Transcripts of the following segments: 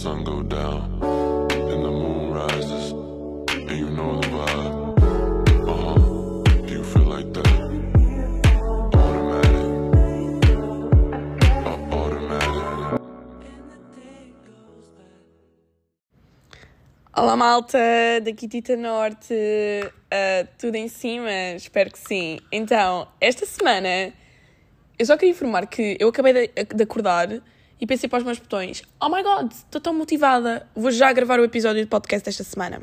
sun go down and the moon rises, and you know the vibe. Uh huh. Do you feel like that? Automatic. Uh, automatic. Olá malta, daqui Tita Norte, uh, tudo em cima? Espero que sim. Então, esta semana eu só queria informar que eu acabei de, de acordar e pensei para os meus botões: Oh my god, estou tão motivada, vou já gravar o episódio de podcast desta semana.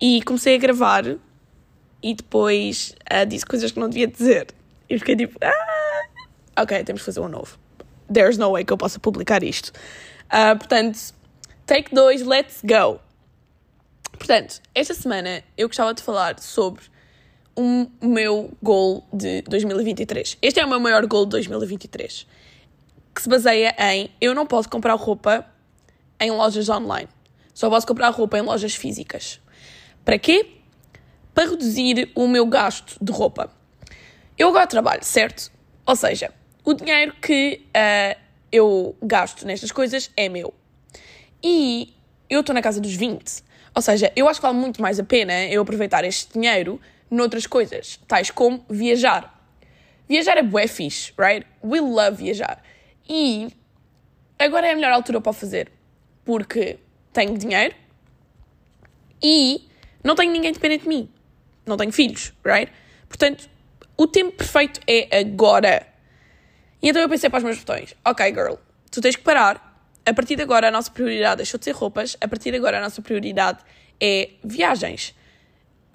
E comecei a gravar e depois uh, disse coisas que não devia dizer. E fiquei tipo: ah, Ok, temos que fazer um novo. There's no way que eu possa publicar isto. Uh, portanto, take 2, let's go! Portanto, esta semana eu gostava de falar sobre o meu goal de 2023. Este é o meu maior goal de 2023, que se baseia em eu não posso comprar roupa em lojas online. Só posso comprar roupa em lojas físicas. Para quê? Para reduzir o meu gasto de roupa. Eu agora trabalho, certo? Ou seja, o dinheiro que uh, eu gasto nestas coisas é meu. E eu estou na casa dos 20. Ou seja, eu acho que vale muito mais a pena eu aproveitar este dinheiro noutras coisas, tais como viajar. Viajar é bué fixe, right? We love viajar. E agora é a melhor altura para o fazer, porque tenho dinheiro e não tenho ninguém dependente de mim. Não tenho filhos, right? Portanto, o tempo perfeito é agora. E então eu pensei para os meus botões: ok, girl, tu tens que parar. A partir de agora, a nossa prioridade deixou de ser roupas. A partir de agora, a nossa prioridade é viagens.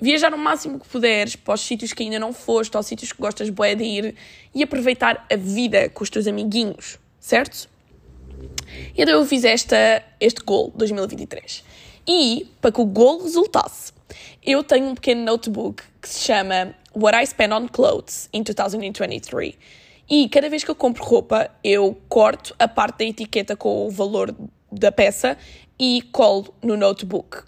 Viajar o máximo que puderes para os sítios que ainda não foste, aos sítios que gostas bué de ir e aproveitar a vida com os teus amiguinhos, certo? Então eu fiz esta, este goal 2023. E, para que o goal resultasse, eu tenho um pequeno notebook que se chama What I Spend on Clothes in 2023. E cada vez que eu compro roupa, eu corto a parte da etiqueta com o valor da peça e colo no notebook.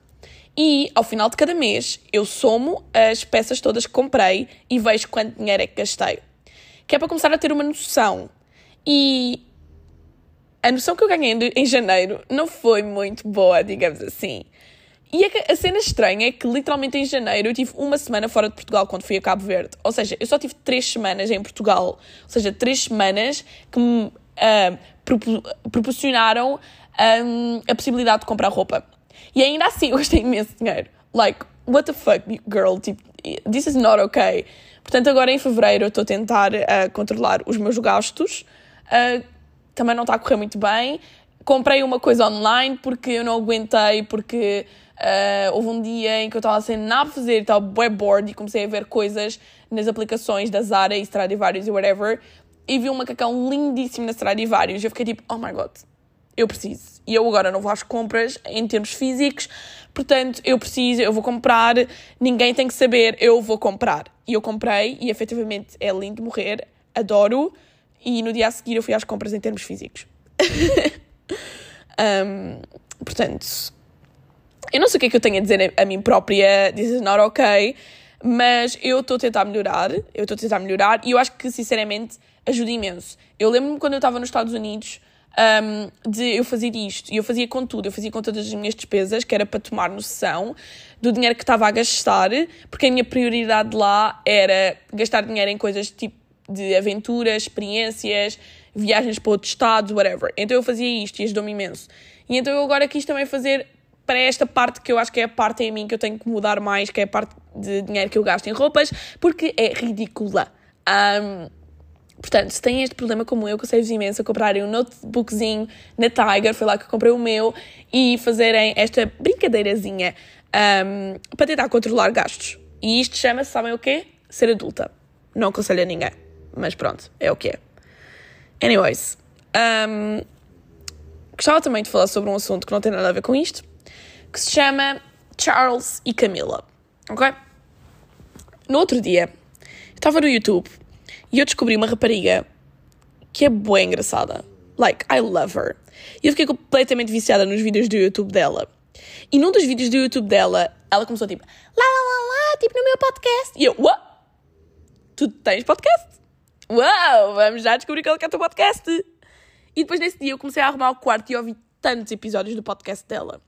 E ao final de cada mês eu somo as peças todas que comprei e vejo quanto dinheiro é que gastei. Que é para começar a ter uma noção. E a noção que eu ganhei em janeiro não foi muito boa, digamos assim. E a, cena estranha é que literalmente em janeiro eu tive uma semana fora de Portugal quando fui a Cabo Verde. Ou seja, eu só tive três semanas em Portugal. Ou seja, três semanas que me uh, proporcionaram um, a possibilidade de comprar roupa. E ainda assim eu gastei imenso dinheiro. Like, what the fuck, girl? Tipo, this is not okay. Portanto, agora em fevereiro eu estou a tentar uh, controlar os meus gastos. Uh, também não está a correr muito bem. Comprei uma coisa online porque eu não aguentei, porque uh, houve um dia em que eu estava sem nada a fazer, estava web board e comecei a ver coisas nas aplicações da Zara e Stradivarius e whatever. E vi um macacão lindíssimo na Stradivarius. E eu fiquei tipo, oh my god, eu preciso. E eu agora não vou às compras em termos físicos, portanto, eu preciso, eu vou comprar, ninguém tem que saber, eu vou comprar. E eu comprei e efetivamente é lindo morrer, adoro. E no dia a seguir eu fui às compras em termos físicos. um, portanto, eu não sei o que é que eu tenho a dizer a mim própria, this is not okay, mas eu estou a tentar melhorar, eu estou a tentar melhorar e eu acho que sinceramente ajuda imenso. Eu lembro-me quando eu estava nos Estados Unidos um, de eu fazer isto. E eu fazia com tudo, eu fazia com todas as minhas despesas, que era para tomar noção do dinheiro que estava a gastar, porque a minha prioridade lá era gastar dinheiro em coisas tipo de aventuras, experiências, viagens para outros estados, whatever. Então eu fazia isto e ajudou-me imenso. E então eu agora quis também fazer para esta parte que eu acho que é a parte em mim que eu tenho que mudar mais, que é a parte de dinheiro que eu gasto em roupas, porque é ridícula. Um, Portanto, se têm este problema como eu, eu imenso a comprarem um notebookzinho na Tiger, foi lá que comprei o meu, e fazerem esta brincadeirazinha um, para tentar controlar gastos. E isto chama-se, sabem o quê? Ser adulta. Não aconselho a ninguém, mas pronto, é o que é. Anyways, um, gostava também de falar sobre um assunto que não tem nada a ver com isto, que se chama Charles e Camila, ok? No outro dia, estava no YouTube e eu descobri uma rapariga que é boa engraçada. Like, I love her. E eu fiquei completamente viciada nos vídeos do YouTube dela. E num dos vídeos do YouTube dela, ela começou tipo, lá, lá, lá, lá, tipo no meu podcast. E eu, what? Tu tens podcast? Uau, vamos já descobrir qual é, que é o teu podcast. E depois nesse dia eu comecei a arrumar o quarto e ouvi tantos episódios do podcast dela.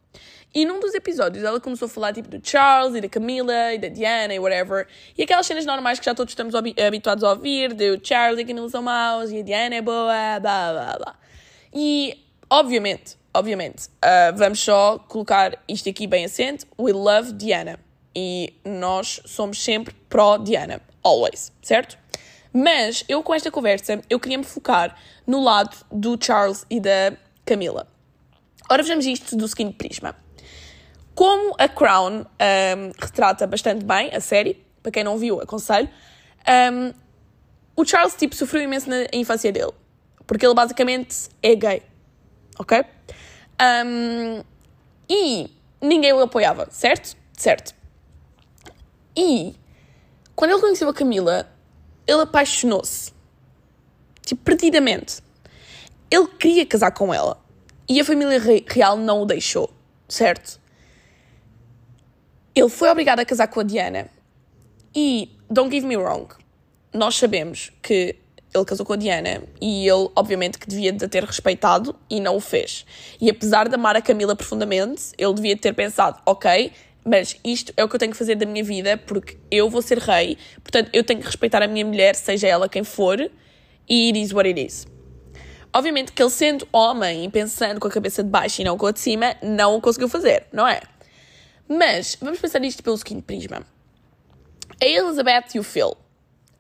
E num dos episódios ela começou a falar tipo do Charles e da Camila e da Diana e whatever. E aquelas cenas normais que já todos estamos habituados a ouvir, do Charles e a Camila são maus e a Diana é boa, blá blá blá. E obviamente, obviamente, uh, vamos só colocar isto aqui bem assente. We love Diana. E nós somos sempre pró-Diana. Always, certo? Mas eu com esta conversa, eu queria me focar no lado do Charles e da Camila. Ora, vejamos isto do seguinte prisma. Como a Crown um, retrata bastante bem a série, para quem não viu, aconselho, um, o Charles tipo, sofreu imenso na infância dele. Porque ele basicamente é gay. Ok? Um, e ninguém o apoiava, certo? Certo. E quando ele conheceu a Camila, ele apaixonou-se. Tipo, perdidamente. Ele queria casar com ela. E a família real não o deixou, certo? Ele foi obrigado a casar com a Diana. E, don't give me wrong, nós sabemos que ele casou com a Diana e ele, obviamente, que devia de ter respeitado e não o fez. E apesar de amar a Camila profundamente, ele devia ter pensado: ok, mas isto é o que eu tenho que fazer da minha vida porque eu vou ser rei, portanto eu tenho que respeitar a minha mulher, seja ela quem for, e it is what it is. Obviamente que ele, sendo homem e pensando com a cabeça de baixo e não com a de cima, não o conseguiu fazer, não é? Mas vamos pensar nisto pelo seguinte prisma: a Elizabeth e o Phil,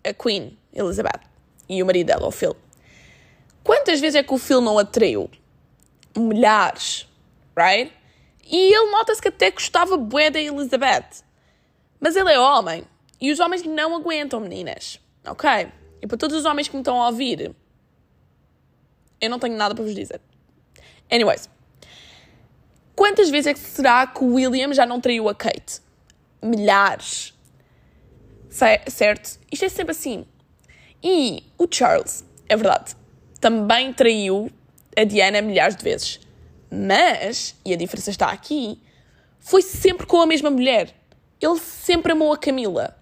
a Queen Elizabeth e o marido dela, o Phil, quantas vezes é que o Phil não atraiu? Milhares, right? E ele nota-se que até gostava bué da Elizabeth. Mas ele é homem. E os homens não aguentam, meninas. Ok? E para todos os homens que me estão a ouvir, eu não tenho nada para vos dizer. Anyways. Quantas vezes é que será que o William já não traiu a Kate? Milhares. Certo? Isto é sempre assim. E o Charles, é verdade, também traiu a Diana milhares de vezes. Mas, e a diferença está aqui, foi sempre com a mesma mulher. Ele sempre amou a Camila.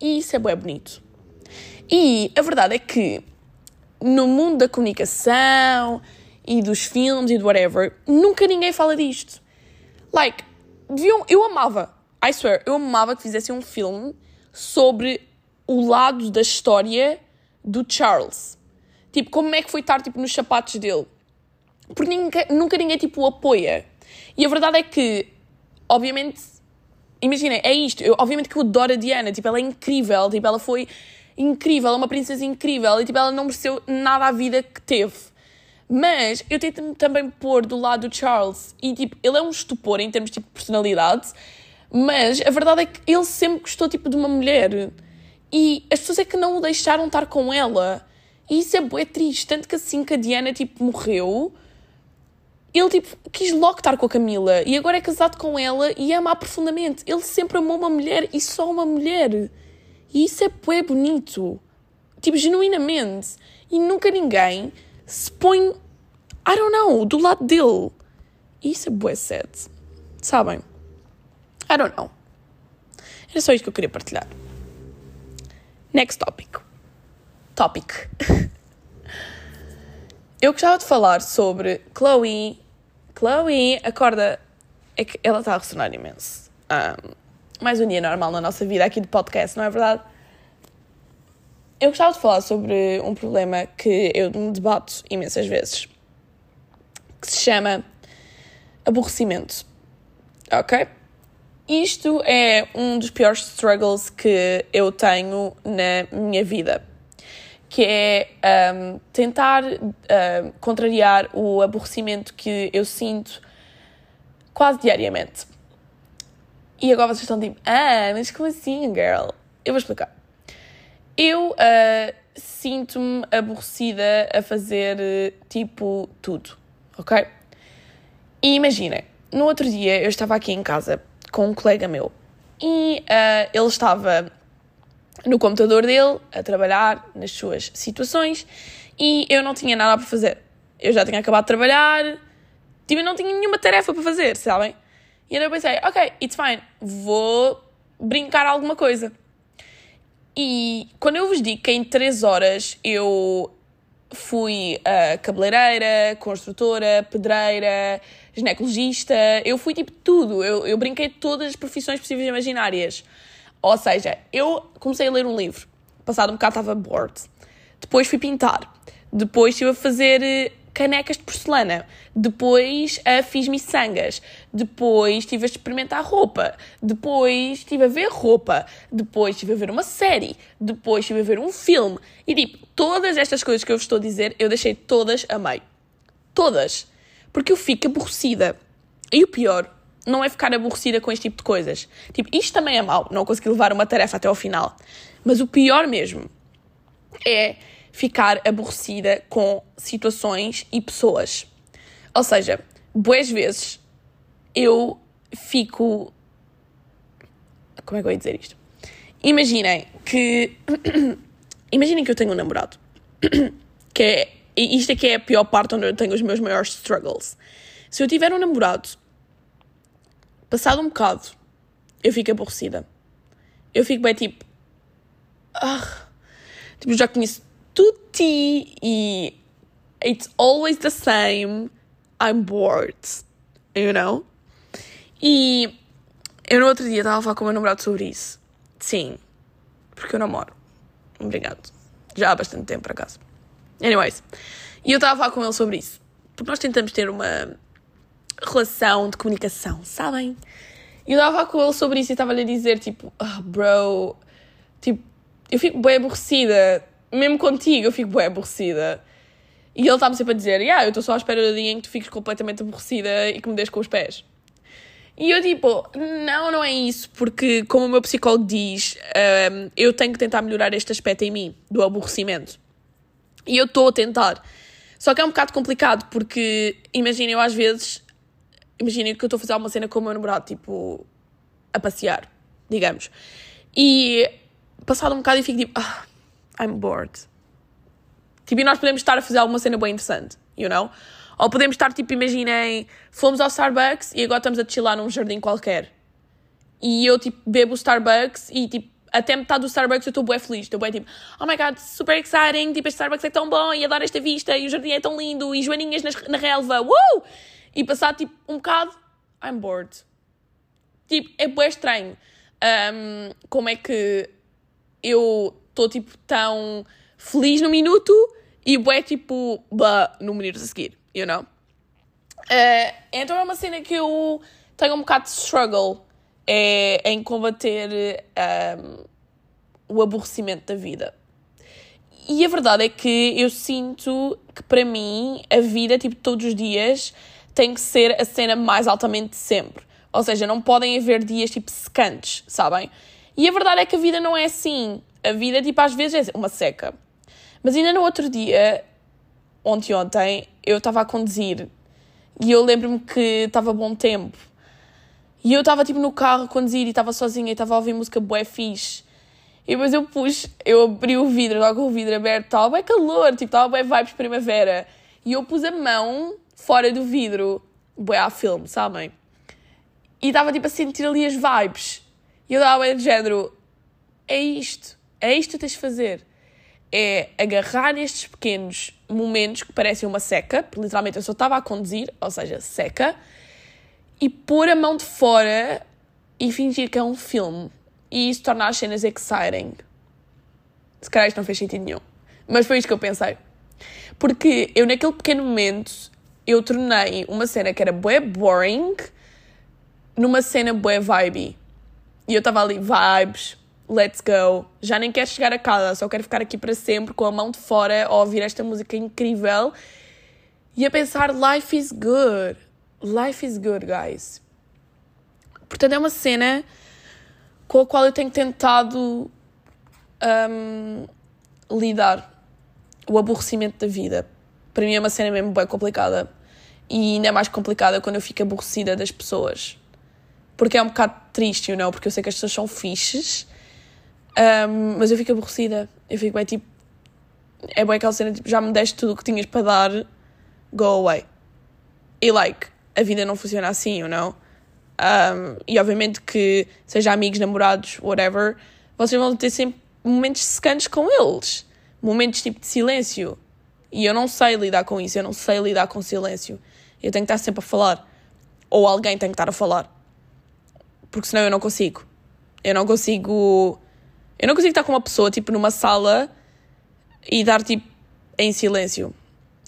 E isso é bem bonito. E a verdade é que no mundo da comunicação e dos filmes e do whatever, nunca ninguém fala disto. Like, deviam, eu amava, I swear, eu amava que fizessem um filme sobre o lado da história do Charles. Tipo, como é que foi estar tipo, nos sapatos dele porque nunca, nunca ninguém tipo o apoia. E a verdade é que, obviamente, imagina, é isto. Eu, obviamente que eu adoro a Diana, tipo, ela é incrível, tipo, ela foi incrível, ela é uma princesa incrível e tipo, ela não mereceu nada à vida que teve. Mas eu tento também pôr do lado do Charles e tipo, ele é um estupor em termos tipo, de personalidade, mas a verdade é que ele sempre gostou tipo de uma mulher e as pessoas é que não o deixaram estar com ela. E isso é triste, tanto que assim que a Diana tipo morreu, ele, tipo, quis logo estar com a Camila e agora é casado com ela e ama-a profundamente. Ele sempre amou uma mulher e só uma mulher. E isso é bué bonito. Tipo, genuinamente. E nunca ninguém se põe, I don't know, do lado dele. E isso é bué sad. Sabem? I don't know. Era só isto que eu queria partilhar. Next topic. Topic. Eu gostava de falar sobre Chloe. Chloe, acorda. É que ela está a ressonar imenso. Um, mais um dia normal na nossa vida aqui de podcast, não é verdade? Eu gostava de falar sobre um problema que eu me debato imensas vezes. Que se chama aborrecimento. Ok? Isto é um dos piores struggles que eu tenho na minha vida que é um, tentar um, contrariar o aborrecimento que eu sinto quase diariamente. E agora vocês estão tipo, ah, mas como assim, girl? Eu vou explicar. Eu uh, sinto-me aborrecida a fazer tipo tudo, ok? E imaginem, no outro dia eu estava aqui em casa com um colega meu e uh, ele estava no computador dele, a trabalhar nas suas situações, e eu não tinha nada para fazer. Eu já tinha acabado de trabalhar, tipo, não tinha nenhuma tarefa para fazer, sabem? E então eu pensei, ok, it's fine, vou brincar alguma coisa. E quando eu vos digo que em 3 horas eu fui uh, cabeleireira, construtora, pedreira, ginecologista. Eu fui tipo tudo. Eu, eu brinquei todas as profissões possíveis e imaginárias. Ou seja, eu comecei a ler um livro. Passado um bocado estava bored. Depois fui pintar. Depois estive a fazer eh, canecas de porcelana. Depois uh, fiz miçangas. Depois estive a experimentar roupa. Depois estive a ver roupa. Depois estive a ver uma série. Depois estive a ver um filme. E tipo, todas estas coisas que eu vos estou a dizer, eu deixei todas a meio. Todas. Porque eu fico aborrecida. E o pior não é ficar aborrecida com este tipo de coisas. Tipo, isto também é mau, não conseguir levar uma tarefa até ao final. Mas o pior mesmo é ficar aborrecida com situações e pessoas. Ou seja, boas vezes eu fico. Como é que eu ia dizer isto? Imaginem que. Imaginem que eu tenho um namorado. que é. Isto é que é a pior parte onde eu tenho os meus maiores struggles. Se eu tiver um namorado, passado um bocado, eu fico aborrecida. Eu fico bem tipo. Ah, tipo, já conheço tutti e it's always the same. I'm bored. You know? E eu no outro dia estava a falar com o meu namorado sobre isso. Sim. Porque eu namoro. Obrigado. Já há bastante tempo, por acaso. Anyways. E eu estava a falar com ele sobre isso. Porque nós tentamos ter uma relação de comunicação, sabem? E eu estava a falar com ele sobre isso e estava-lhe a dizer, tipo, oh, bro, tipo, eu fico bem aborrecida mesmo contigo eu fico bem aborrecida. E ele está-me sempre a dizer: yeah, eu estou só à espera do dia em que tu fiques completamente aborrecida e que me des com os pés. E eu tipo, não, não é isso, porque como o meu psicólogo diz, um, eu tenho que tentar melhorar este aspecto em mim, do aborrecimento. E eu estou a tentar. Só que é um bocado complicado, porque imaginem, eu às vezes, imaginem que eu estou a fazer uma cena com o meu namorado, tipo, a passear, digamos. E passado um bocado eu fico tipo, ah, I'm bored. Tipo, e nós podemos estar a fazer alguma cena bem interessante, you know? Ou podemos estar, tipo, imaginem, fomos ao Starbucks e agora estamos a chilar num jardim qualquer. E eu, tipo, bebo o Starbucks e, tipo, até metade do Starbucks eu estou bem feliz. Estou bem, tipo, oh my god, super exciting, tipo, este Starbucks é tão bom e adoro esta vista e o jardim é tão lindo e joaninhas na relva, uh! E passar, tipo, um bocado, I'm bored. Tipo, é bem estranho. Um, como é que eu estou tipo tão feliz no minuto e bué tipo bah, no minuto a seguir, you know? Uh, então é uma cena que eu tenho um bocado de struggle é, em combater um, o aborrecimento da vida. E a verdade é que eu sinto que para mim a vida, tipo, todos os dias, tem que ser a cena mais altamente de sempre. Ou seja, não podem haver dias tipo secantes, sabem? E a verdade é que a vida não é assim a vida, tipo, às vezes é uma seca. Mas ainda no outro dia, ontem ontem, eu estava a conduzir e eu lembro-me que estava bom tempo. E eu estava, tipo, no carro a conduzir e estava sozinha e estava a ouvir música bué fixe. E depois eu pus, eu abri o vidro, logo o vidro aberto, estava bem calor, tipo, estava bem vibes primavera. E eu pus a mão fora do vidro, bué a filme, sabem? E estava, tipo, a sentir ali as vibes. E eu estava bem de género, é isto é isto que tens de fazer. É agarrar estes pequenos momentos que parecem uma seca, literalmente eu só estava a conduzir, ou seja, seca, e pôr a mão de fora e fingir que é um filme. E isso torna as cenas exciting. Se calhar isto não fez sentido nenhum. Mas foi isto que eu pensei. Porque eu, naquele pequeno momento, eu tornei uma cena que era bué boring numa cena bué vibe. E eu estava ali, vibes, let's go. Já nem quero chegar a casa, só quero ficar aqui para sempre com a mão de fora a ouvir esta música incrível e a pensar: life is good. Life is good, guys. Portanto, é uma cena com a qual eu tenho tentado um, lidar. O aborrecimento da vida. Para mim é uma cena mesmo bem complicada. E ainda é mais complicada quando eu fico aborrecida das pessoas. Porque é um bocado triste, you know? Porque eu sei que as pessoas são fixes um, mas eu fico aborrecida. Eu fico bem tipo. É bem aquela cena tipo, já me deste tudo o que tinhas para dar, go away. E like, a vida não funciona assim, you know? Um, e obviamente que, seja amigos, namorados, whatever, vocês vão ter sempre momentos secantes com eles. Momentos tipo de silêncio. E eu não sei lidar com isso, eu não sei lidar com silêncio. Eu tenho que estar sempre a falar. Ou alguém tem que estar a falar. Porque senão eu não consigo. Eu não consigo. Eu não consigo estar com uma pessoa, tipo, numa sala e estar, tipo, em silêncio.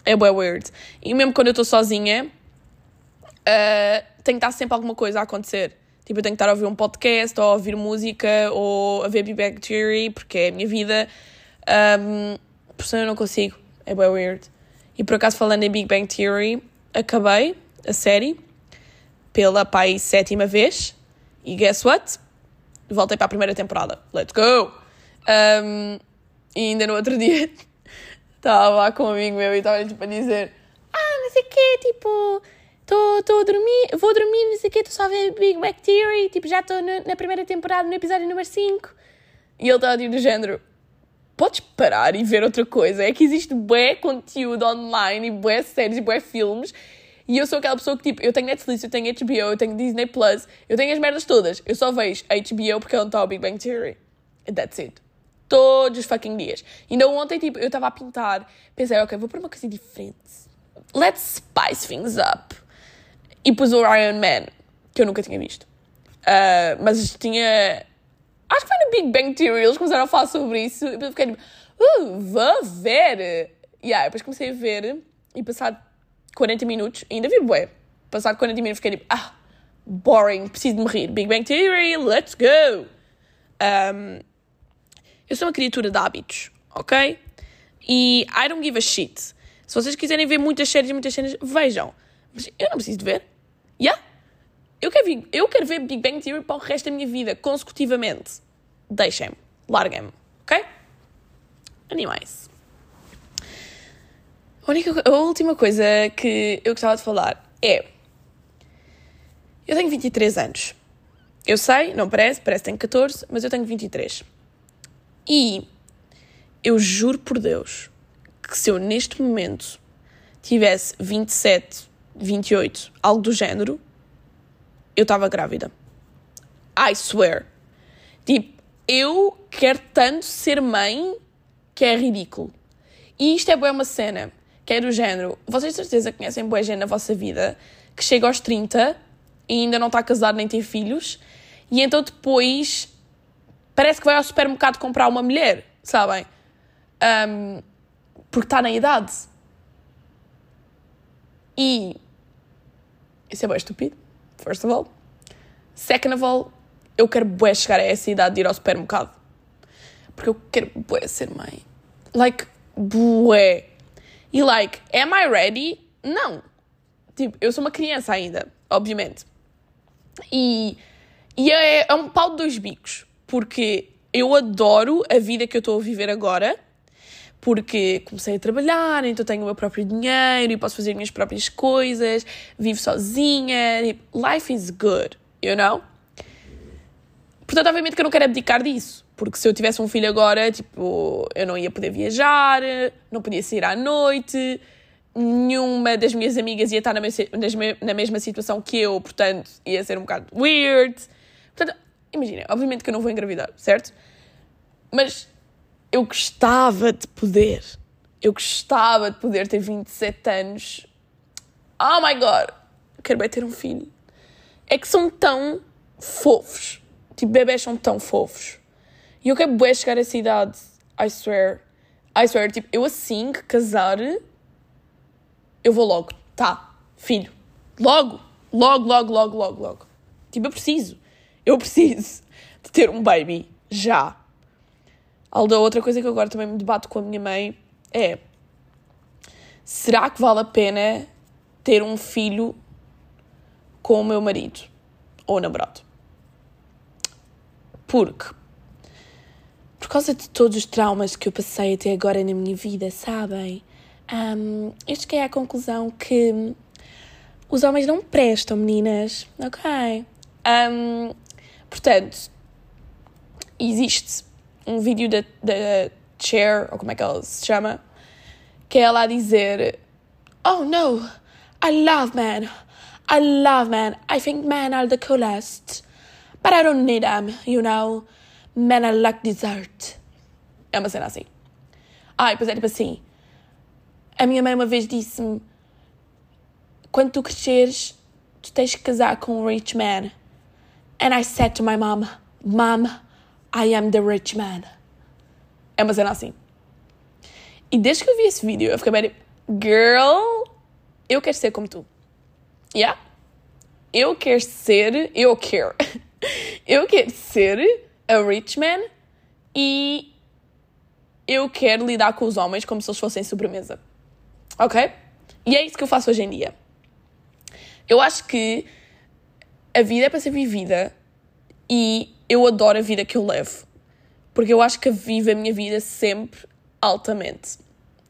É bem weird. E mesmo quando eu estou sozinha, uh, tem que estar sempre alguma coisa a acontecer. Tipo, eu tenho que estar a ouvir um podcast, ou a ouvir música, ou a ver Big Bang Theory, porque é a minha vida. Um, por isso eu não consigo. É bem weird. E por acaso, falando em Big Bang Theory, acabei a série pela pai sétima vez. E guess what? Voltei para a primeira temporada. Let's go! Um, e ainda no outro dia estava lá com um amigo meu e estava tipo a dizer: Ah, não sei o quê, tipo estou a dormir, vou dormir, não sei o quê, estou só a ver Big Bang Theory, tipo, já estou na primeira temporada, no episódio número 5. E ele estava tipo do género, podes parar e ver outra coisa, é que existe bué conteúdo online, e bué séries, e bué filmes, e eu sou aquela pessoa que, tipo, eu tenho Netflix, eu tenho HBO, eu tenho Disney+, Plus, eu tenho as merdas todas, eu só vejo HBO porque é onde está o Big Bang Theory. And that's it. Todos os fucking dias. Ainda ontem, tipo, eu estava a pintar, pensei, ok, vou pôr uma coisa diferente. Let's spice things up e pus o Iron Man, que eu nunca tinha visto. Uh, mas tinha. Acho que foi no Big Bang Theory, eles começaram a falar sobre isso. E eu fiquei tipo, uh, vou ver. E yeah, depois comecei a ver e passado 40 minutos, ainda vi bué. Passado 40 minutos fiquei tipo, ah, boring, preciso de me rir. Big Bang Theory, let's go! Um, eu sou uma criatura de hábitos, ok? E I don't give a shit. Se vocês quiserem ver muitas séries e muitas cenas, vejam. Mas eu não preciso de ver. Yeah. Eu quero, ver, eu quero ver Big Bang Theory para o resto da minha vida, consecutivamente. Deixem-me. Larguem-me. Ok? Animais. A, única, a última coisa que eu gostava de falar é. Eu tenho 23 anos. Eu sei, não parece, parece que tenho 14, mas eu tenho 23. E eu juro por Deus que se eu neste momento tivesse 27 28, algo do género, eu estava grávida. I swear. Tipo, eu quero tanto ser mãe que é ridículo. E isto é boa uma cena, que é do género. Vocês de certeza conhecem boa gente na vossa vida que chega aos 30 e ainda não está casado nem tem filhos, e então depois parece que vai ao supermercado comprar uma mulher, sabem? Um, porque está na idade. E isso é bem estúpido, first of all. Second of all, eu quero bué chegar a essa idade de ir ao supermercado. Porque eu quero bué ser mãe. Like, bué. E like, am I ready? Não. Tipo, eu sou uma criança ainda, obviamente. E, e é, é um pau de dois bicos. Porque eu adoro a vida que eu estou a viver agora porque comecei a trabalhar, então tenho o meu próprio dinheiro e posso fazer minhas próprias coisas, vivo sozinha, life is good, you know? Portanto, obviamente que eu não quero abdicar disso, porque se eu tivesse um filho agora, tipo, eu não ia poder viajar, não podia sair à noite, nenhuma das minhas amigas ia estar na, na mesma situação que eu, portanto, ia ser um bocado weird. Portanto, imagina, obviamente que eu não vou engravidar, certo? Mas eu gostava de poder. Eu gostava de poder ter 27 anos. Oh my god! Quero bem ter um filho. É que são tão fofos. Tipo, bebés são tão fofos. E eu quero bem chegar a essa idade. I swear. I swear. Tipo, eu assim que casar, eu vou logo. Tá, filho. Logo. Logo, logo, logo, logo, logo. Tipo, eu preciso. Eu preciso de ter um baby. Já. Alda, outra coisa que eu agora também me debato com a minha mãe é: será que vale a pena ter um filho com o meu marido ou namorado? Porque, por causa de todos os traumas que eu passei até agora na minha vida, sabem? Um, eu cheguei à conclusão que os homens não prestam, meninas, ok? Um, portanto, existe um vídeo da, da Cher, ou como é que ela se chama, que é ela a dizer: Oh no, I love men. I love men. I think men are the coolest. But I don't need them, you know. Men are like dessert. É uma cena assim. E depois é tipo assim. A minha mãe uma vez disse-me: quando tu cresceres, tu tens que casar com um rich man. And I said to my mom, Mom, I am the rich man. É uma cena assim. E desde que eu vi esse vídeo, eu fiquei bem, girl, eu quero ser como tu. Yeah? Eu quero ser, eu quero. Eu quero ser a rich man e eu quero lidar com os homens como se eles fossem sobremesa. Ok? E é isso que eu faço hoje em dia. Eu acho que a vida é para ser vivida e eu adoro a vida que eu levo. Porque eu acho que vivo a minha vida sempre altamente.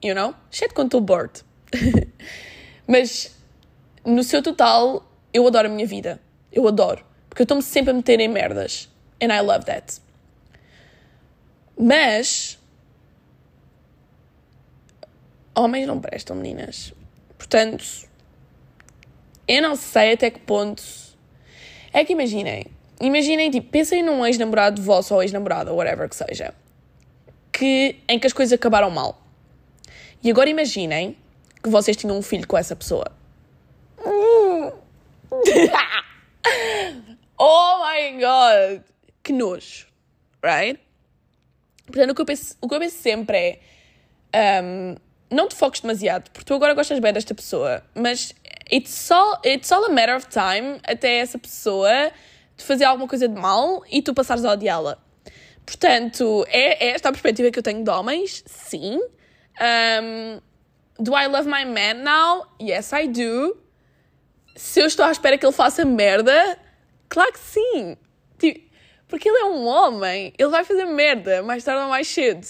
You know? Exceto quando estou bored. Mas no seu total, eu adoro a minha vida. Eu adoro. Porque eu estou-me sempre a meter em merdas. And I love that. Mas. Homens não prestam, meninas. Portanto, eu não sei até que ponto. É que imaginem. Imaginem, tipo, pensem num ex-namorado vosso ou ex-namorada, whatever que seja. Que, em que as coisas acabaram mal. E agora imaginem que vocês tinham um filho com essa pessoa. oh my god! Que nojo, right? Portanto, o que eu penso, o que eu penso sempre é. Um, não te foques demasiado, porque tu agora gostas bem desta pessoa, mas it's all, it's all a matter of time até essa pessoa te fazer alguma coisa de mal e tu passares a odiá-la. Portanto, é, é, esta a perspectiva que eu tenho de homens, sim. Um, do I love my man now? Yes, I do. Se eu estou à espera que ele faça merda, claro que sim. Tipo, porque ele é um homem, ele vai fazer merda mais tarde ou mais cedo.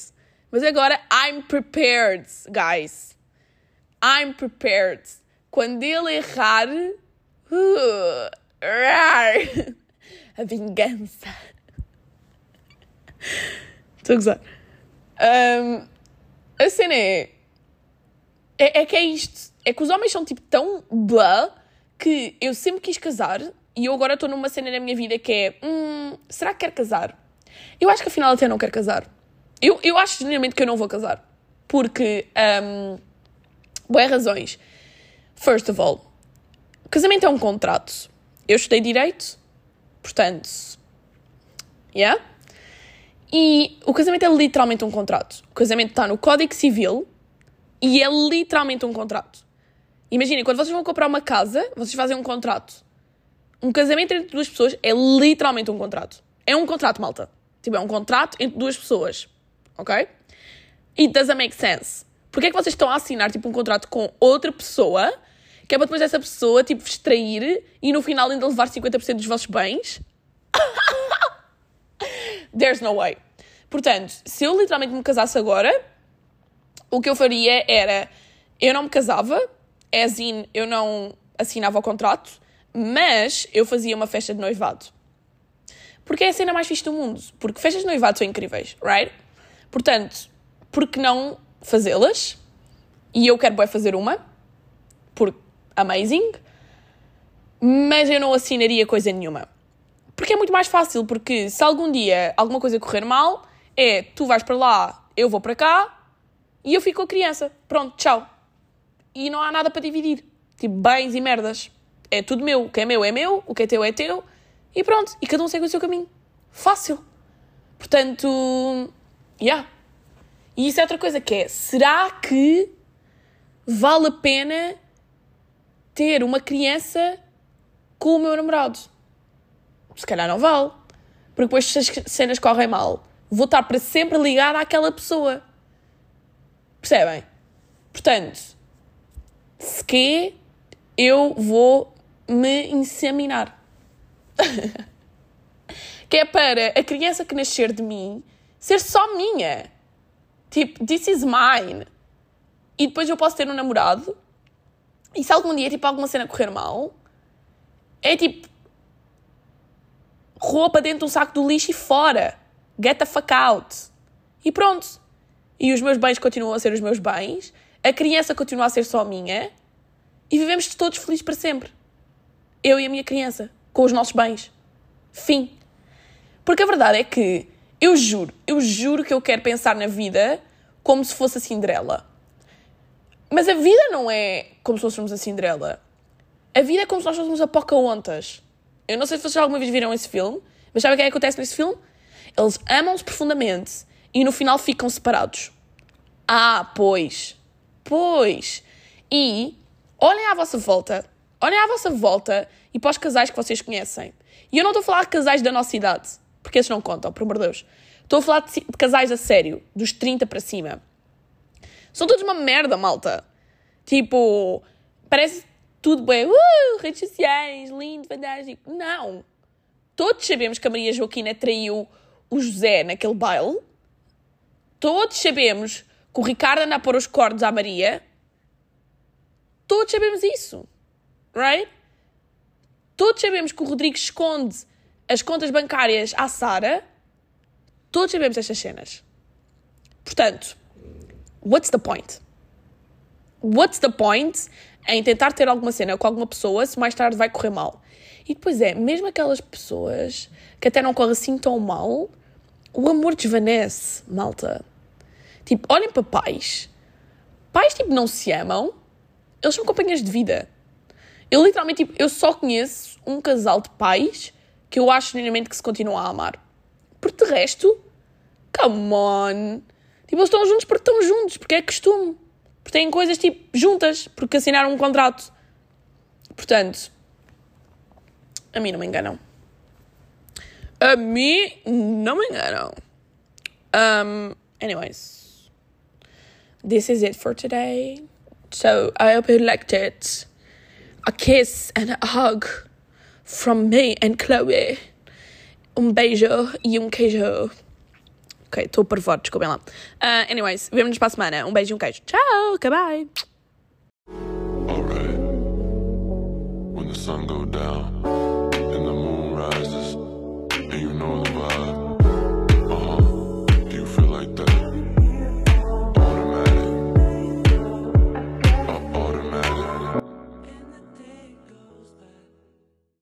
Mas agora, I'm prepared, guys. I'm prepared. Quando ele errar, uh, a vingança. Estou a gozar. Um, a cena é, é. É que é isto. É que os homens são tipo tão blá que eu sempre quis casar e eu agora estou numa cena na minha vida que é: hum, será que quero casar? Eu acho que afinal até não quero casar. Eu, eu acho genuinamente que eu não vou casar. Porque. Um, boas razões. First of all, casamento é um contrato. Eu estudei direito, portanto. Yeah? E o casamento é literalmente um contrato. O casamento está no Código Civil e é literalmente um contrato. Imaginem, quando vocês vão comprar uma casa, vocês fazem um contrato. Um casamento entre duas pessoas é literalmente um contrato. É um contrato, malta. Tipo, é um contrato entre duas pessoas. Ok? It doesn't make sense. Porquê é que vocês estão a assinar, tipo, um contrato com outra pessoa que é para depois essa pessoa, tipo, extrair e no final ainda levar 50% dos vossos bens? There's no way. Portanto, se eu literalmente me casasse agora, o que eu faria era: eu não me casava, as in, eu não assinava o contrato, mas eu fazia uma festa de noivado. Porque é a cena mais fixe do mundo. Porque festas de noivado são incríveis, right? Portanto, por que não fazê-las? E eu quero bem fazer uma, amazing, mas eu não assinaria coisa nenhuma. Porque é muito mais fácil, porque se algum dia alguma coisa correr mal, é tu vais para lá, eu vou para cá e eu fico com a criança. Pronto, tchau. E não há nada para dividir. Tipo, bens e merdas. É tudo meu. O que é meu é meu, o que é teu é teu. E pronto. E cada um segue o seu caminho. Fácil. Portanto, yeah. E isso é outra coisa que é, será que vale a pena ter uma criança com o meu namorado? se calhar não vale. Porque depois se as cenas correm mal, vou estar para sempre ligada àquela pessoa. Percebem? Portanto, se que eu vou me inseminar. que é para a criança que nascer de mim ser só minha. Tipo, this is mine. E depois eu posso ter um namorado. E se algum dia, tipo, alguma cena correr mal, é tipo, roupa dentro do saco do lixo e fora. Get the fuck out. E pronto. E os meus bens continuam a ser os meus bens, a criança continua a ser só minha e vivemos todos felizes para sempre. Eu e a minha criança, com os nossos bens. Fim. Porque a verdade é que eu juro, eu juro que eu quero pensar na vida como se fosse a Cinderela. Mas a vida não é como se fôssemos a Cinderela. A vida é como se nós fôssemos a Pocahontas. Eu não sei se vocês alguma vez viram esse filme, mas sabe o que é que acontece nesse filme? Eles amam-se profundamente e no final ficam separados. Ah, pois. Pois. E olhem à vossa volta. Olhem à vossa volta e para os casais que vocês conhecem. E eu não estou a falar de casais da nossa idade, porque esses não contam, por amor de Deus. Estou a falar de casais a sério, dos 30 para cima. São todos uma merda, malta. Tipo, parece tudo bem. Uh, redes sociais, lindo, fantástico. Não. Todos sabemos que a Maria Joaquina traiu o José naquele baile. Todos sabemos que o Ricardo anda a pôr os cordes à Maria. Todos sabemos isso. Right? Todos sabemos que o Rodrigo esconde as contas bancárias à Sara. Todos sabemos estas cenas. Portanto, what's the point? What's the point em tentar ter alguma cena com alguma pessoa se mais tarde vai correr mal? E depois é, mesmo aquelas pessoas que até não correm assim tão mal, o amor desvanece, malta. Tipo, olhem para pais. Pais, tipo, não se amam. Eles são companheiros de vida. Eu literalmente, tipo, eu só conheço um casal de pais que eu acho genuinamente que se continuam a amar. Porque de resto, come on. Tipo, eles estão juntos porque estão juntos, porque é costume. Porque têm coisas, tipo, juntas, porque assinaram um contrato. Portanto, a mim não me enganam. A mim não me enganam. Um, anyways, this is it for today. So I hope you liked it. A kiss and a hug from me and Chloe. Um beijo e um queijo. Ok, estou por fora, desculpem lá. Uh, anyways, vemo-nos para a semana. Um beijo e um queijo. Tchau, goodbye. Alright. When the sun go down